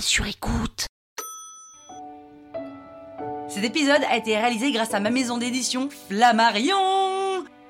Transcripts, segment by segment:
sur écoute. Cet épisode a été réalisé grâce à ma maison d'édition Flammarion.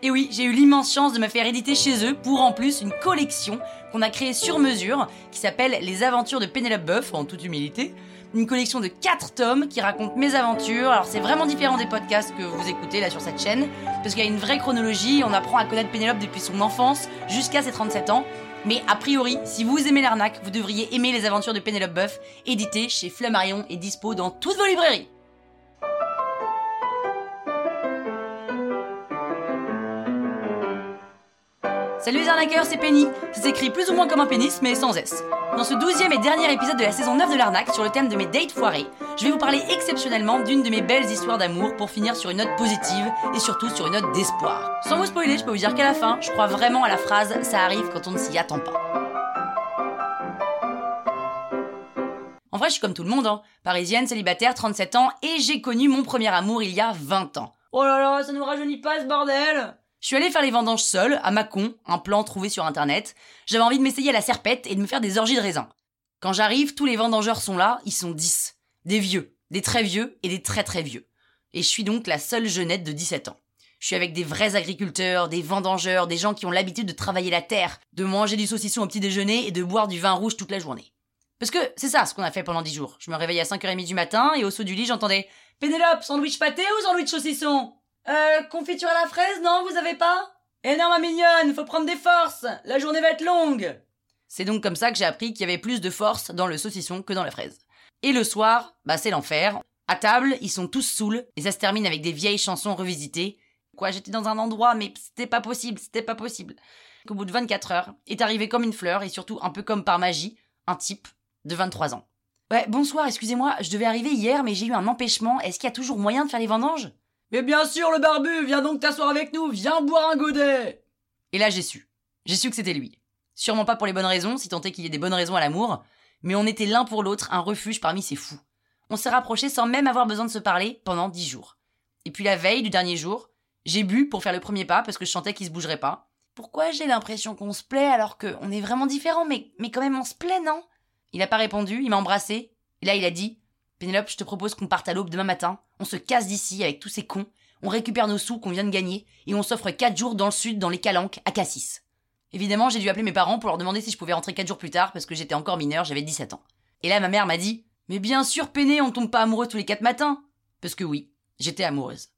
Et oui, j'ai eu l'immense chance de me faire éditer chez eux pour en plus une collection qu'on a créée sur mesure qui s'appelle Les aventures de Pénélope Boeuf en toute humilité. Une collection de 4 tomes qui raconte mes aventures. Alors c'est vraiment différent des podcasts que vous écoutez là sur cette chaîne parce qu'il y a une vraie chronologie, on apprend à connaître Pénélope depuis son enfance jusqu'à ses 37 ans. Mais a priori, si vous aimez l'arnaque, vous devriez aimer les aventures de Pénélope Boeuf, édité chez Flammarion et dispo dans toutes vos librairies. Salut les arnaqueurs, c'est Penny. Ça s'écrit plus ou moins comme un pénis, mais sans S. Dans ce douzième et dernier épisode de la saison 9 de l'arnaque, sur le thème de mes dates foirées, je vais vous parler exceptionnellement d'une de mes belles histoires d'amour pour finir sur une note positive et surtout sur une note d'espoir. Sans vous spoiler, je peux vous dire qu'à la fin, je crois vraiment à la phrase « ça arrive quand on ne s'y attend pas ». En vrai, je suis comme tout le monde, hein. parisienne, célibataire, 37 ans, et j'ai connu mon premier amour il y a 20 ans. Oh là là, ça nous rajeunit pas ce bordel je suis allée faire les vendanges seule, à Mâcon, un plan trouvé sur internet. J'avais envie de m'essayer à la serpette et de me faire des orgies de raisin. Quand j'arrive, tous les vendangeurs sont là, ils sont 10. Des vieux, des très vieux et des très très vieux. Et je suis donc la seule jeunette de 17 ans. Je suis avec des vrais agriculteurs, des vendangeurs, des gens qui ont l'habitude de travailler la terre, de manger du saucisson au petit déjeuner et de boire du vin rouge toute la journée. Parce que c'est ça ce qu'on a fait pendant 10 jours. Je me réveillais à 5h30 du matin et au saut du lit j'entendais Pénélope, sandwich pâté ou sandwich saucisson? Euh, confiture à la fraise, non, vous avez pas? Non, ma mignonne, faut prendre des forces La journée va être longue C'est donc comme ça que j'ai appris qu'il y avait plus de force dans le saucisson que dans la fraise. Et le soir, bah c'est l'enfer. À table, ils sont tous saouls, et ça se termine avec des vieilles chansons revisitées. Quoi, j'étais dans un endroit, mais c'était pas possible, c'était pas possible. Au bout de 24 heures, est arrivé comme une fleur, et surtout un peu comme par magie, un type de 23 ans. Ouais, bonsoir, excusez-moi, je devais arriver hier, mais j'ai eu un empêchement. Est-ce qu'il y a toujours moyen de faire les vendanges? Mais bien sûr, le barbu, viens donc t'asseoir avec nous, viens boire un godet Et là, j'ai su. J'ai su que c'était lui. Sûrement pas pour les bonnes raisons, si tant est qu'il y ait des bonnes raisons à l'amour, mais on était l'un pour l'autre un refuge parmi ces fous. On s'est rapprochés sans même avoir besoin de se parler pendant dix jours. Et puis la veille du dernier jour, j'ai bu pour faire le premier pas parce que je sentais qu'il se bougerait pas. Pourquoi j'ai l'impression qu'on se plaît alors qu'on est vraiment différents, mais, mais quand même on se plaît, non? Il a pas répondu, il m'a embrassé, et là il a dit Pénélope, je te propose qu'on parte à l'aube demain matin, on se casse d'ici avec tous ces cons, on récupère nos sous qu'on vient de gagner, et on s'offre 4 jours dans le sud, dans les Calanques, à Cassis. Évidemment, j'ai dû appeler mes parents pour leur demander si je pouvais rentrer 4 jours plus tard, parce que j'étais encore mineur, j'avais 17 ans. Et là, ma mère m'a dit Mais bien sûr, Péné, on tombe pas amoureux tous les 4 matins Parce que oui, j'étais amoureuse.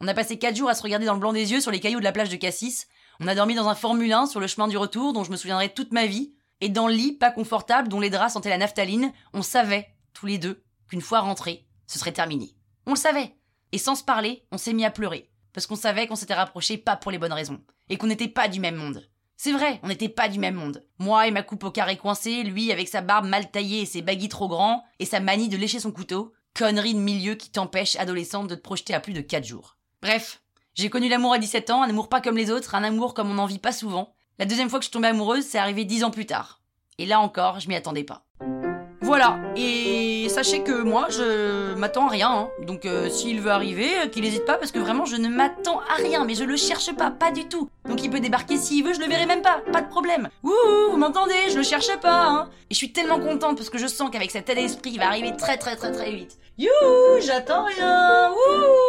On a passé 4 jours à se regarder dans le blanc des yeux sur les cailloux de la plage de Cassis, on a dormi dans un Formule 1 sur le chemin du retour dont je me souviendrai toute ma vie, et dans le lit pas confortable dont les draps sentaient la naphtaline, on savait, tous les deux, qu'une fois rentrés, ce serait terminé. On le savait. Et sans se parler, on s'est mis à pleurer. Parce qu'on savait qu'on s'était rapprochés pas pour les bonnes raisons. Et qu'on n'était pas du même monde. C'est vrai, on n'était pas du même monde. Moi et ma coupe au carré coincé, lui avec sa barbe mal taillée et ses baguilles trop grands, et sa manie de lécher son couteau. Connerie de milieu qui t'empêche, adolescente, de te projeter à plus de 4 jours. Bref, j'ai connu l'amour à 17 ans, un amour pas comme les autres, un amour comme on n'en vit pas souvent. La deuxième fois que je tombée amoureuse, c'est arrivé 10 ans plus tard. Et là encore, je m'y attendais pas. Voilà, et sachez que moi, je m'attends à rien. Hein. Donc euh, s'il veut arriver, euh, qu'il n'hésite pas, parce que vraiment, je ne m'attends à rien, mais je le cherche pas, pas du tout. Donc il peut débarquer s'il veut, je le verrai même pas, pas de problème. Ouh, vous m'entendez, je le cherche pas, hein. Et je suis tellement contente parce que je sens qu'avec cet état d'esprit, il va arriver très très très très vite. Youhou, j'attends rien, wouh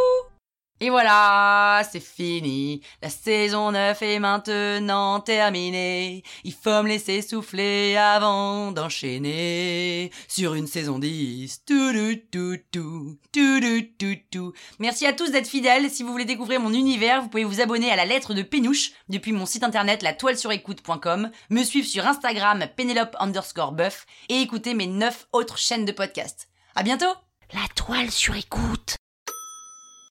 et voilà, c'est fini. La saison 9 est maintenant terminée. Il faut me laisser souffler avant d'enchaîner sur une saison 10. Tout, tout, tout, tout, tout, Merci à tous d'être fidèles. Si vous voulez découvrir mon univers, vous pouvez vous abonner à la lettre de Pénouche depuis mon site internet la toile sur écoute.com, me suivre sur Instagram Pénélope underscore buff et écouter mes 9 autres chaînes de podcast. À bientôt! La toile sur écoute